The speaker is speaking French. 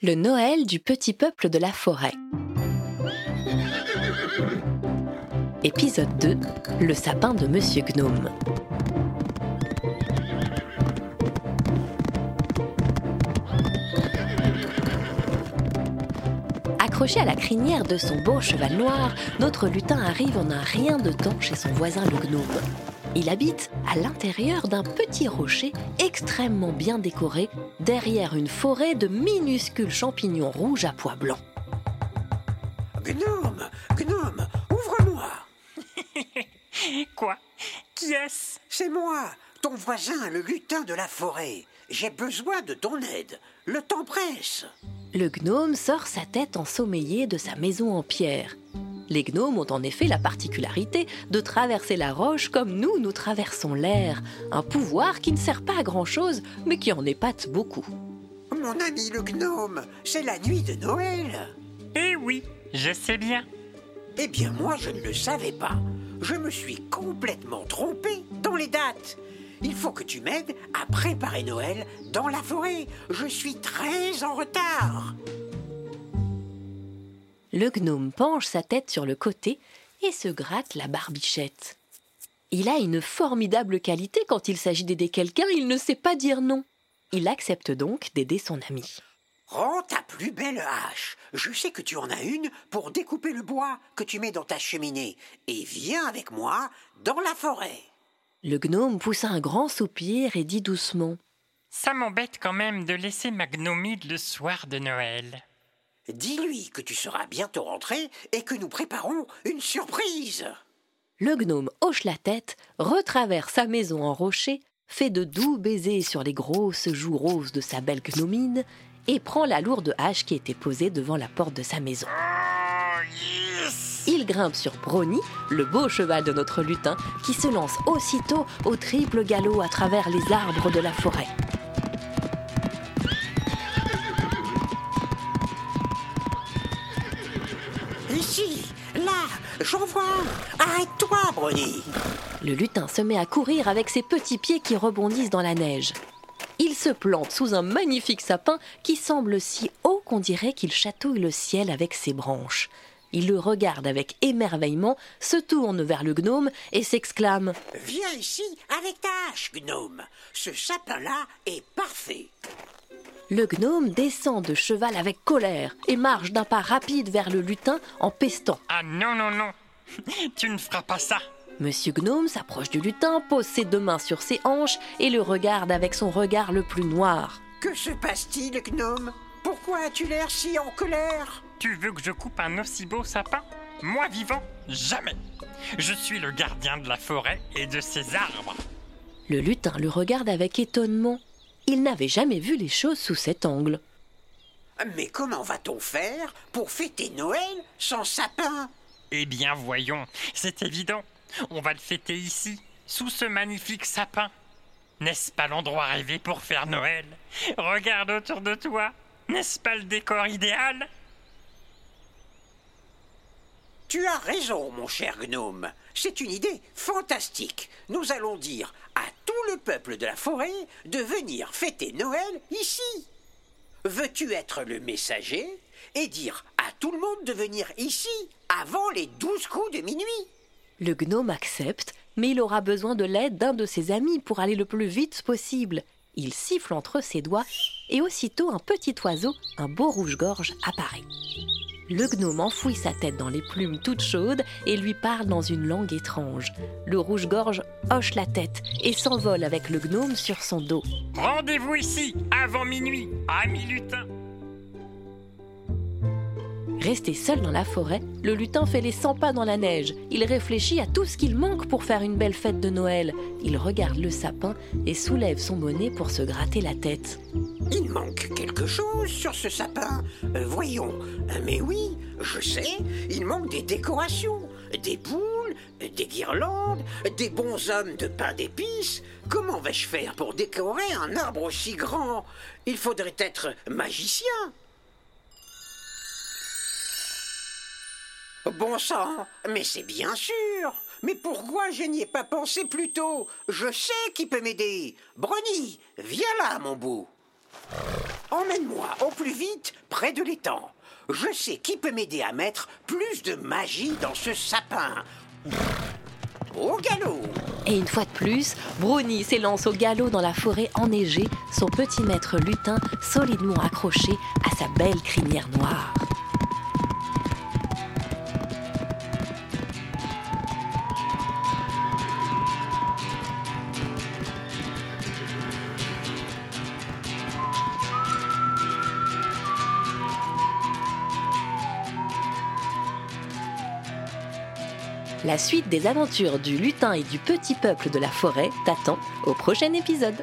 Le Noël du petit peuple de la forêt. Épisode 2 Le sapin de Monsieur Gnome. Accroché à la crinière de son beau cheval noir, notre lutin arrive en un rien de temps chez son voisin le gnome. Il habite à l'intérieur d'un petit rocher extrêmement bien décoré, derrière une forêt de minuscules champignons rouges à pois blancs. Gnome, gnome, ouvre-moi. Quoi? Qui est-ce? C'est moi, ton voisin, le lutin de la forêt. J'ai besoin de ton aide. Le temps presse. Le gnome sort sa tête ensommeillée de sa maison en pierre. Les gnomes ont en effet la particularité de traverser la roche comme nous, nous traversons l'air. Un pouvoir qui ne sert pas à grand-chose, mais qui en épate beaucoup. Mon ami le gnome, c'est la nuit de Noël. Eh oui, je sais bien. Eh bien, moi, je ne le savais pas. Je me suis complètement trompé dans les dates. Il faut que tu m'aides à préparer Noël dans la forêt. Je suis très en retard. Le gnome penche sa tête sur le côté et se gratte la barbichette. Il a une formidable qualité quand il s'agit d'aider quelqu'un, il ne sait pas dire non. Il accepte donc d'aider son ami. Rends ta plus belle hache. Je sais que tu en as une pour découper le bois que tu mets dans ta cheminée. Et viens avec moi dans la forêt. Le gnome poussa un grand soupir et dit doucement Ça m'embête quand même de laisser ma gnomide le soir de Noël. Dis-lui que tu seras bientôt rentré et que nous préparons une surprise. Le gnome hoche la tête, retraverse sa maison en rocher, fait de doux baisers sur les grosses joues roses de sa belle gnomine et prend la lourde hache qui était posée devant la porte de sa maison. Il grimpe sur Brony, le beau cheval de notre lutin, qui se lance aussitôt au triple galop à travers les arbres de la forêt. J'en vois. Arrête-toi, Brony. Le lutin se met à courir avec ses petits pieds qui rebondissent dans la neige. Il se plante sous un magnifique sapin qui semble si haut qu'on dirait qu'il chatouille le ciel avec ses branches. Il le regarde avec émerveillement, se tourne vers le gnome et s'exclame Viens ici avec ta hache, gnome. Ce sapin-là est parfait. Le gnome descend de cheval avec colère et marche d'un pas rapide vers le lutin en pestant. Ah non, non, non Tu ne feras pas ça Monsieur Gnome s'approche du lutin, pose ses deux mains sur ses hanches et le regarde avec son regard le plus noir. Que se passe-t-il, gnome? Pourquoi as-tu l'air si en colère? Tu veux que je coupe un aussi beau sapin? Moi vivant Jamais Je suis le gardien de la forêt et de ses arbres. Le lutin le regarde avec étonnement. Il n'avait jamais vu les choses sous cet angle. Mais comment va-t-on faire pour fêter Noël sans sapin? Eh bien voyons, c'est évident. On va le fêter ici, sous ce magnifique sapin. N'est-ce pas l'endroit rêvé pour faire Noël? Regarde autour de toi. N'est-ce pas le décor idéal? Tu as raison, mon cher gnome. C'est une idée fantastique. Nous allons dire à tout le peuple de la forêt de venir fêter Noël ici. Veux-tu être le messager et dire à tout le monde de venir ici avant les douze coups de minuit? Le gnome accepte, mais il aura besoin de l'aide d'un de ses amis pour aller le plus vite possible. Il siffle entre ses doigts et aussitôt un petit oiseau, un beau rouge-gorge, apparaît. Le gnome enfouit sa tête dans les plumes toutes chaudes et lui parle dans une langue étrange. Le rouge-gorge hoche la tête et s'envole avec le gnome sur son dos. Rendez-vous ici, avant minuit, ami lutin. Resté seul dans la forêt, le lutin fait les 100 pas dans la neige. Il réfléchit à tout ce qu'il manque pour faire une belle fête de Noël. Il regarde le sapin et soulève son bonnet pour se gratter la tête. Il manque quelque chose sur ce sapin. Euh, voyons. Euh, Mais oui, je sais, il manque des décorations. Des boules, des guirlandes, des bons hommes de pain d'épices. Comment vais-je faire pour décorer un arbre aussi grand? Il faudrait être magicien. Bon sang, mais c'est bien sûr. Mais pourquoi je n'y ai pas pensé plus tôt? Je sais qui peut m'aider. Brony, viens là, mon bout. emmène-moi au plus vite près de l'étang. Je sais qui peut m'aider à mettre plus de magie dans ce sapin. Au galop Et une fois de plus, Brownie s'élance au galop dans la forêt enneigée, son petit maître lutin solidement accroché à sa belle crinière noire. La suite des aventures du lutin et du petit peuple de la forêt t'attend au prochain épisode.